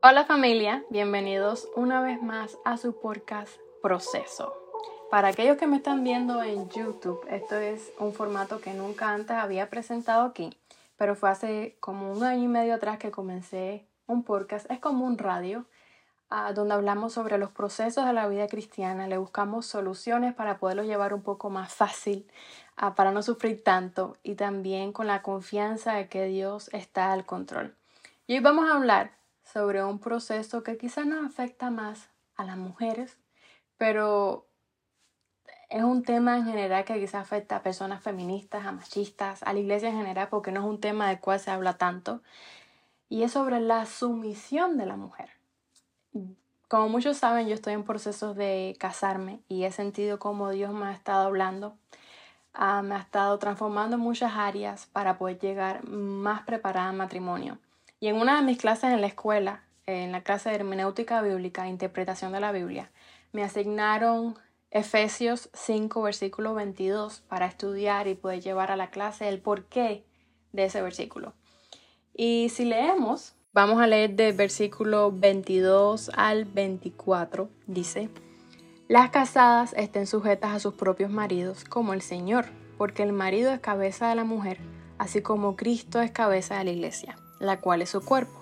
Hola familia, bienvenidos una vez más a su podcast Proceso. Para aquellos que me están viendo en YouTube, esto es un formato que nunca antes había presentado aquí, pero fue hace como un año y medio atrás que comencé un podcast. Es como un radio ah, donde hablamos sobre los procesos de la vida cristiana, le buscamos soluciones para poderlo llevar un poco más fácil, ah, para no sufrir tanto y también con la confianza de que Dios está al control. Y hoy vamos a hablar sobre un proceso que quizás nos afecta más a las mujeres, pero es un tema en general que quizás afecta a personas feministas, a machistas, a la iglesia en general, porque no es un tema del cual se habla tanto, y es sobre la sumisión de la mujer. Como muchos saben, yo estoy en proceso de casarme y he sentido como Dios me ha estado hablando, ah, me ha estado transformando en muchas áreas para poder llegar más preparada al matrimonio. Y en una de mis clases en la escuela, en la clase de hermenéutica bíblica, interpretación de la Biblia, me asignaron Efesios 5, versículo 22 para estudiar y poder llevar a la clase el porqué de ese versículo. Y si leemos, vamos a leer del versículo 22 al 24, dice, las casadas estén sujetas a sus propios maridos como el Señor, porque el marido es cabeza de la mujer, así como Cristo es cabeza de la iglesia la cual es su cuerpo,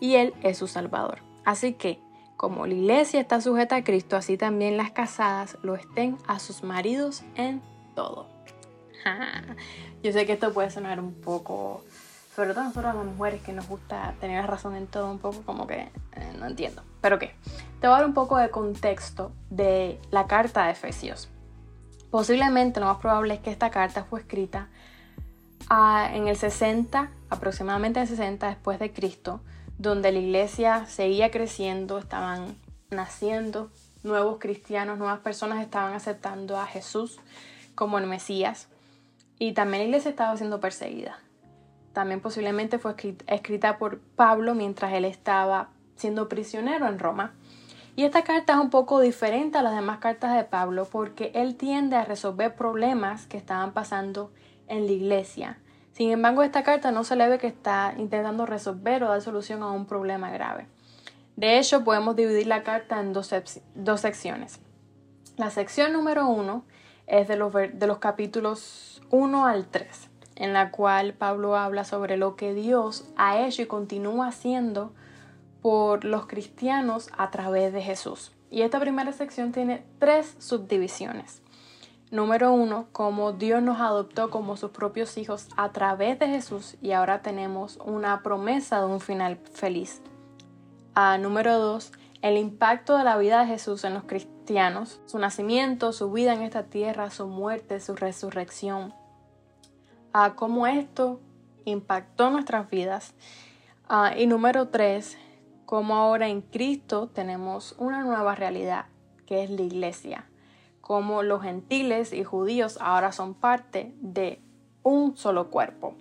y Él es su Salvador. Así que, como la iglesia está sujeta a Cristo, así también las casadas lo estén a sus maridos en todo. Yo sé que esto puede sonar un poco, sobre todo nosotros las mujeres que nos gusta tener la razón en todo, un poco como que eh, no entiendo. Pero qué, te voy a dar un poco de contexto de la carta de Efesios. Posiblemente lo más probable es que esta carta fue escrita en el 60, aproximadamente en el 60 después de Cristo, donde la iglesia seguía creciendo, estaban naciendo nuevos cristianos, nuevas personas estaban aceptando a Jesús como el Mesías y también la iglesia estaba siendo perseguida. También posiblemente fue escrita por Pablo mientras él estaba siendo prisionero en Roma. Y esta carta es un poco diferente a las demás cartas de Pablo porque él tiende a resolver problemas que estaban pasando en la iglesia. Sin embargo, esta carta no se le ve que está intentando resolver o dar solución a un problema grave. De hecho, podemos dividir la carta en dos, secciones. La sección número uno es de los, de los capítulos 1 al 3, en la cual Pablo habla sobre lo que Dios ha hecho y continúa haciendo por los cristianos a través de Jesús. Y esta primera sección tiene tres subdivisiones. Número uno, como Dios nos adoptó como sus propios hijos a través de Jesús y ahora tenemos una promesa de un final feliz. Ah, número dos, el impacto de la vida de Jesús en los cristianos, su nacimiento, su vida en esta tierra, su muerte, su resurrección. Ah, cómo esto impactó nuestras vidas. Ah, y número tres, cómo ahora en Cristo tenemos una nueva realidad, que es la iglesia como los gentiles y judíos ahora son parte de un solo cuerpo.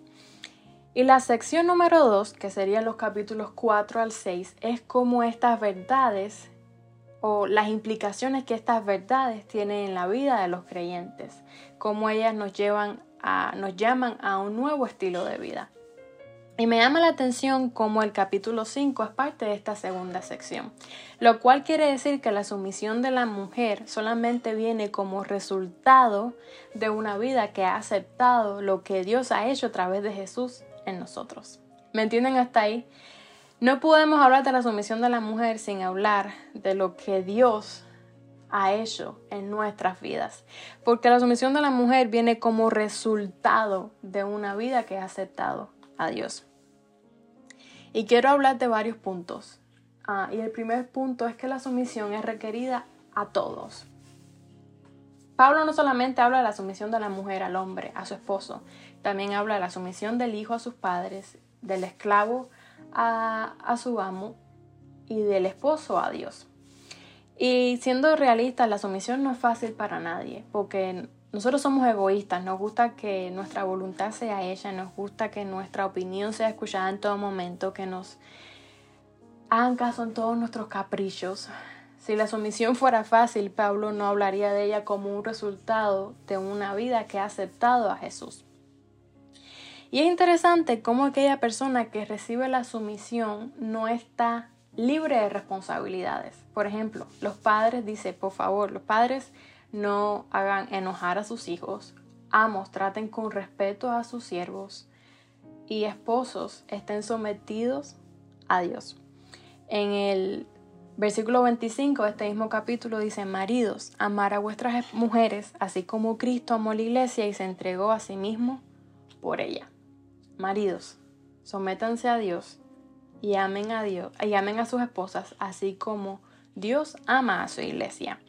Y la sección número 2, que serían los capítulos 4 al 6, es cómo estas verdades o las implicaciones que estas verdades tienen en la vida de los creyentes, cómo ellas nos llevan a, nos llaman a un nuevo estilo de vida. Y me llama la atención cómo el capítulo 5 es parte de esta segunda sección, lo cual quiere decir que la sumisión de la mujer solamente viene como resultado de una vida que ha aceptado lo que Dios ha hecho a través de Jesús en nosotros. ¿Me entienden hasta ahí? No podemos hablar de la sumisión de la mujer sin hablar de lo que Dios ha hecho en nuestras vidas. Porque la sumisión de la mujer viene como resultado de una vida que ha aceptado a Dios. Y quiero hablar de varios puntos. Ah, y el primer punto es que la sumisión es requerida a todos. Pablo no solamente habla de la sumisión de la mujer al hombre, a su esposo, también habla de la sumisión del hijo a sus padres, del esclavo a, su amo y del esposo a Dios. Y siendo realistas, la sumisión no es fácil para nadie, porque nosotros somos egoístas, nos gusta que nuestra voluntad sea ella, nos gusta que nuestra opinión sea escuchada en todo momento, que nos hagan caso en todos nuestros caprichos. Si la sumisión fuera fácil, Pablo no hablaría de ella como un resultado de una vida que ha aceptado a Jesús. Y es interesante cómo aquella persona que recibe la sumisión no está libre de responsabilidades. Por ejemplo, los padres, dice, por favor, los padres no hagan enojar a sus hijos, amos traten con respeto a sus siervos y esposos estén sometidos a Dios. En el versículo 25 de este mismo capítulo dice, maridos, amar a vuestras mujeres, así como Cristo amó la iglesia y se entregó a sí mismo por ella. Maridos, sométanse a Dios y amen a Dios y amen a sus esposas, así como Dios ama a su iglesia.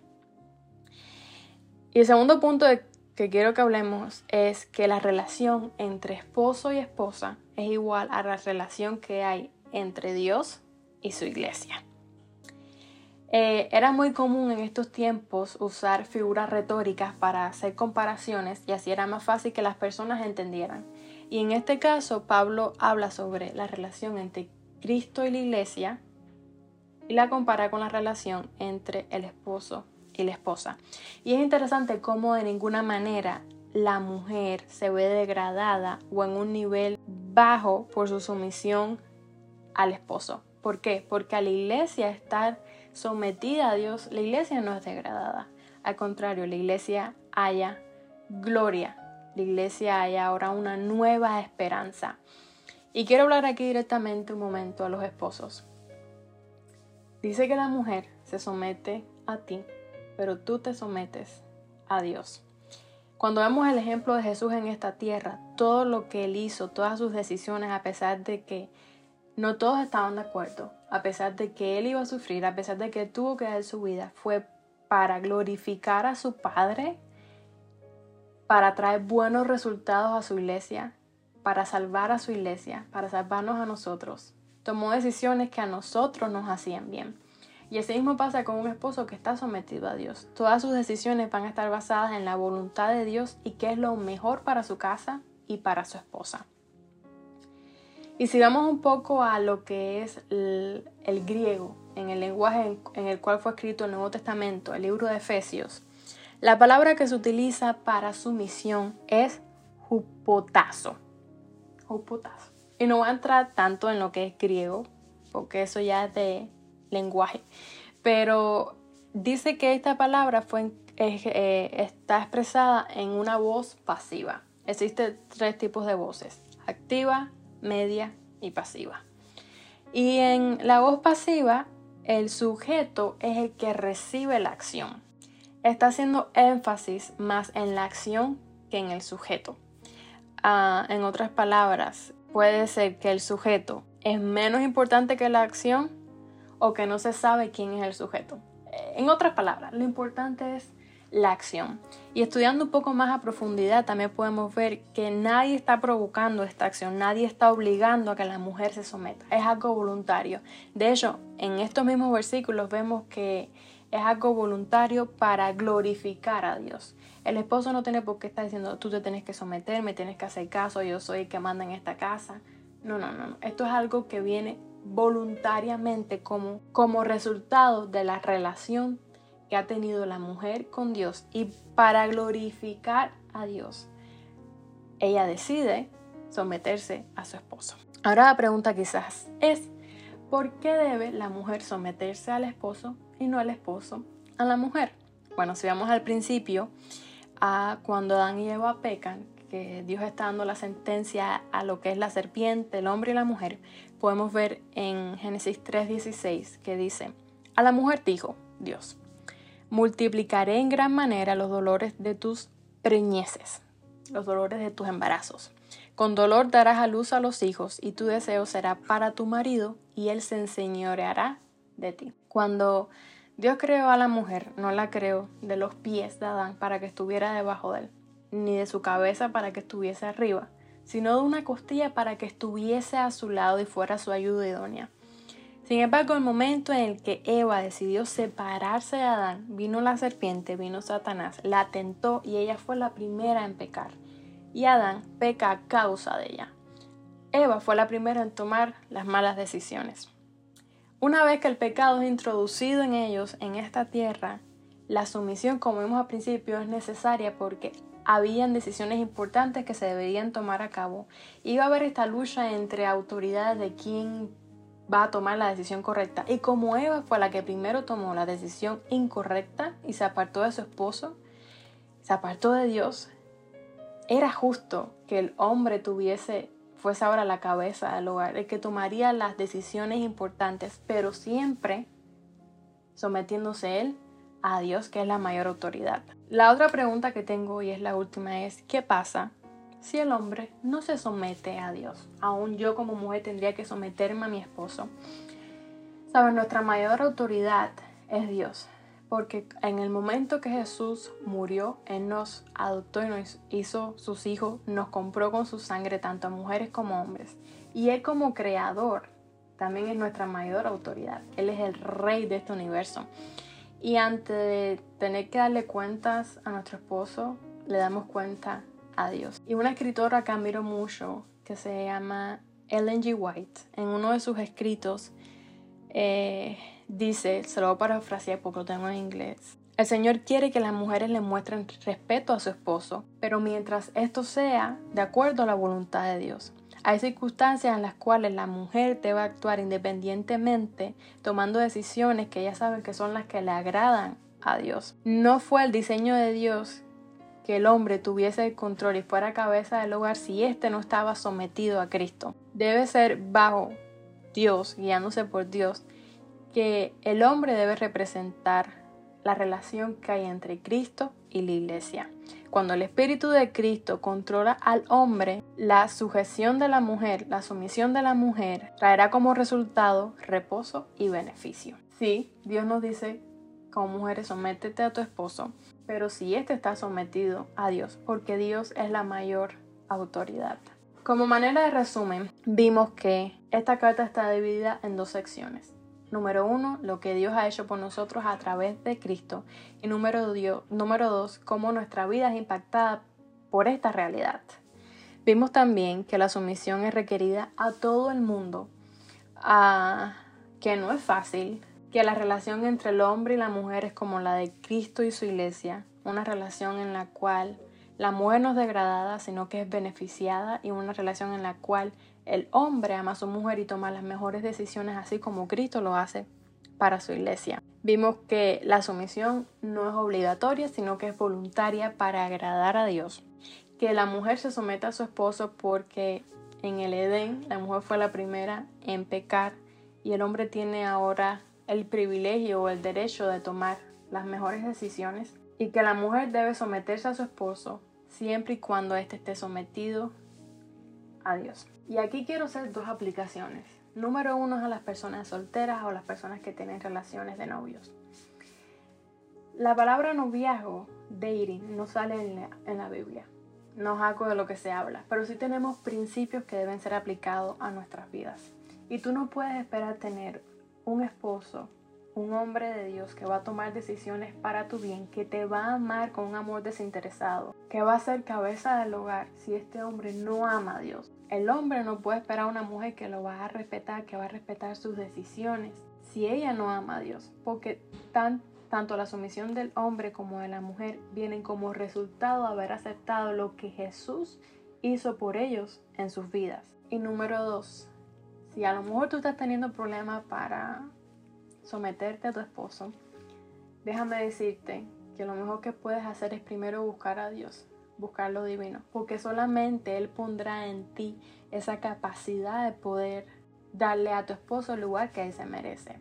Y el segundo punto que quiero que hablemos es que la relación entre esposo y esposa es igual a la relación que hay entre Dios y su iglesia. Eh, era muy común en estos tiempos usar figuras retóricas para hacer comparaciones y así era más fácil que las personas entendieran. Y en este caso, Pablo habla sobre la relación entre Cristo y la iglesia y la compara con la relación entre el esposo y la esposa. Y es interesante cómo de ninguna manera la mujer se ve degradada o en un nivel bajo por su sumisión al esposo. ¿Por qué? Porque a la iglesia estar sometida a Dios, la iglesia no es degradada. Al contrario, la iglesia haya gloria, la iglesia haya ahora una nueva esperanza. Y quiero hablar aquí directamente un momento a los esposos. Dice que la mujer se somete a ti, pero tú te sometes a Dios. Cuando vemos el ejemplo de Jesús en esta tierra, todo lo que él hizo, todas sus decisiones, a pesar de que no todos estaban de acuerdo, a pesar de que él iba a sufrir, a pesar de que tuvo que dar su vida, fue para glorificar a su Padre, para traer buenos resultados a su iglesia, para salvar a su iglesia, para salvarnos a nosotros. Tomó decisiones que a nosotros nos hacían bien. Y así mismo pasa con un esposo que está sometido a Dios. Todas sus decisiones van a estar basadas en la voluntad de Dios y qué es lo mejor para su casa y para su esposa. Y si vamos un poco a lo que es el, griego, en el lenguaje en, el cual fue escrito el Nuevo Testamento, el libro de Efesios, la palabra que se utiliza para sumisión es jupotazo. Jupotazo. Y no voy a entrar tanto en lo que es griego, porque eso ya es de lenguaje. Pero dice que esta palabra fue, eh, está expresada en una voz pasiva. Existen tres tipos de voces, activa, media y pasiva. Y en la voz pasiva, el sujeto es el que recibe la acción. Está haciendo énfasis más en la acción que en el sujeto. Ah, en otras palabras, puede ser que el sujeto es menos importante que la acción o que no se sabe quién es el sujeto. En otras palabras, lo importante es la acción. Y estudiando un poco más a profundidad también podemos ver que nadie está provocando esta acción, nadie está obligando a que la mujer se someta, es algo voluntario. De hecho, en estos mismos versículos vemos que es algo voluntario para glorificar a Dios. El esposo no tiene por qué estar diciendo tú te tienes que someter, me tienes que hacer caso, yo soy el que manda en esta casa. No, no, no. Esto es algo que viene voluntariamente como, como resultado de la relación que ha tenido la mujer con Dios y para glorificar a Dios, ella decide someterse a su esposo. Ahora la pregunta quizás es, ¿por qué debe la mujer someterse al esposo y no el esposo a la mujer? Bueno, si vamos al principio, a cuando Adán y Eva pecan, que Dios está dando la sentencia a lo que es la serpiente, el hombre y la mujer, podemos ver en Génesis 3:16 que dice, a la mujer dijo Dios, multiplicaré en gran manera los dolores de tus preñeces, los dolores de tus embarazos. Con dolor darás a luz a los hijos y tu deseo será para tu marido y él se enseñoreará de ti. Cuando Dios creó a la mujer, no la creó de los pies de Adán para que estuviera debajo de él, ni de su cabeza para que estuviese arriba, sino de una costilla para que estuviese a su lado y fuera su ayuda idónea. Sin embargo, el momento en el que Eva decidió separarse de Adán, vino la serpiente, vino Satanás, la tentó y ella fue la primera en pecar. Y Adán peca a causa de ella. Eva fue la primera en tomar las malas decisiones. Una vez que el pecado es introducido en ellos, en esta tierra, la sumisión, como vimos al principio, es necesaria porque habían decisiones importantes que se deberían tomar a cabo. Iba a haber esta lucha entre autoridades de quién va a tomar la decisión correcta. Y como Eva fue la que primero tomó la decisión incorrecta y se apartó de su esposo, se apartó de Dios, era justo que el hombre tuviese, fuese ahora la cabeza del hogar, el que tomaría las decisiones importantes, pero siempre sometiéndose él a Dios, que es la mayor autoridad. La otra pregunta que tengo y es la última es, ¿qué pasa si el hombre no se somete a Dios? Aún yo como mujer tendría que someterme a mi esposo. Saben, nuestra mayor autoridad es Dios, porque en el momento que Jesús murió, Él nos adoptó y nos hizo sus hijos, nos compró con su sangre tanto a mujeres como hombres. Y Él como creador también es nuestra mayor autoridad. Él es el rey de este universo. Y antes de tener que darle cuentas a nuestro esposo, le damos cuenta a Dios. Y una escritora que admiro mucho, que se llama Ellen G. White, en uno de sus escritos, eh, dice, se lo voy a parafrasear porque lo tengo en inglés. El Señor quiere que las mujeres le muestren respeto a su esposo, pero mientras esto sea de acuerdo a la voluntad de Dios. Hay circunstancias en las cuales la mujer debe actuar independientemente, tomando decisiones que ella sabe que son las que le agradan a Dios. No fue el diseño de Dios que el hombre tuviese el control y fuera cabeza del hogar si éste no estaba sometido a Cristo. Debe ser bajo Dios, guiándose por Dios, que el hombre debe representar la relación que hay entre Cristo y la iglesia. Cuando el Espíritu de Cristo controla al hombre, la sujeción de la mujer, la sumisión de la mujer, traerá como resultado reposo y beneficio. Sí, Dios nos dice como mujeres sométete a tu esposo, pero si éste está sometido a Dios, porque Dios es la mayor autoridad. Como manera de resumen, vimos que esta carta está dividida en dos secciones. Número uno, lo que Dios ha hecho por nosotros a través de Cristo. Y número, dos, cómo nuestra vida es impactada por esta realidad. Vimos también que la sumisión es requerida a todo el mundo, que no es fácil, que la relación entre el hombre y la mujer es como la de Cristo y su iglesia, una relación en la cual la mujer no es degradada, sino que es beneficiada y una relación en la cual el hombre ama a su mujer y toma las mejores decisiones así como Cristo lo hace para su iglesia. Vimos que la sumisión no es obligatoria, sino que es voluntaria para agradar a Dios. Que la mujer se someta a su esposo porque en el Edén la mujer fue la primera en pecar y el hombre tiene ahora el privilegio o el derecho de tomar las mejores decisiones y que la mujer debe someterse a su esposo siempre y cuando éste esté sometido a Dios. Y aquí quiero hacer dos aplicaciones. Número uno es a las personas solteras o las personas que tienen relaciones de novios. La palabra noviazgo, dating, no sale en la, Biblia. No es de lo que se habla, pero sí tenemos principios que deben ser aplicados a nuestras vidas. Y tú no puedes esperar tener un esposo un hombre de Dios que va a tomar decisiones para tu bien, que te va a amar con un amor desinteresado, que va a ser cabeza del hogar si este hombre no ama a Dios. El hombre no puede esperar a una mujer que lo va a respetar, que va a respetar sus decisiones, si ella no ama a Dios, porque tanto la sumisión del hombre como de la mujer vienen como resultado de haber aceptado lo que Jesús hizo por ellos en sus vidas. Y número dos, si a lo mejor tú estás teniendo problemas para someterte a tu esposo, déjame decirte que lo mejor que puedes hacer es primero buscar a Dios, buscar lo divino, porque solamente Él pondrá en ti esa capacidad de poder darle a tu esposo el lugar que Él se merece.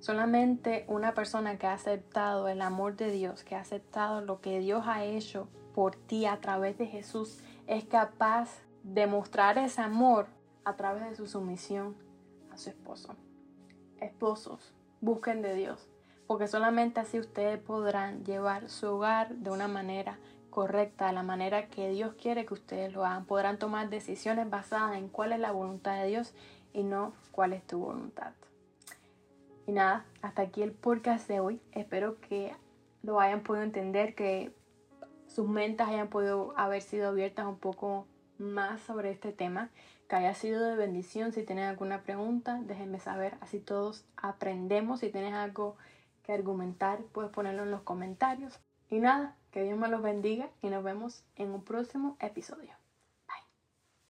Solamente una persona que ha aceptado el amor de Dios, que ha aceptado lo que Dios ha hecho por ti a través de Jesús, es capaz de mostrar ese amor a través de su sumisión a su esposo. Esposos, busquen de Dios, porque solamente así ustedes podrán llevar su hogar de una manera correcta, de la manera que Dios quiere que ustedes lo hagan. Podrán tomar decisiones basadas en cuál es la voluntad de Dios y no cuál es tu voluntad. Y nada, hasta aquí el podcast de hoy. Espero que lo hayan podido entender, que sus mentes hayan podido haber sido abiertas un poco más sobre este tema que haya sido de bendición. Si tienen alguna pregunta, déjenme saber. Así todos aprendemos. Si tienes algo que argumentar, puedes ponerlo en los comentarios. Y nada, que Dios me los bendiga y nos vemos en un próximo episodio.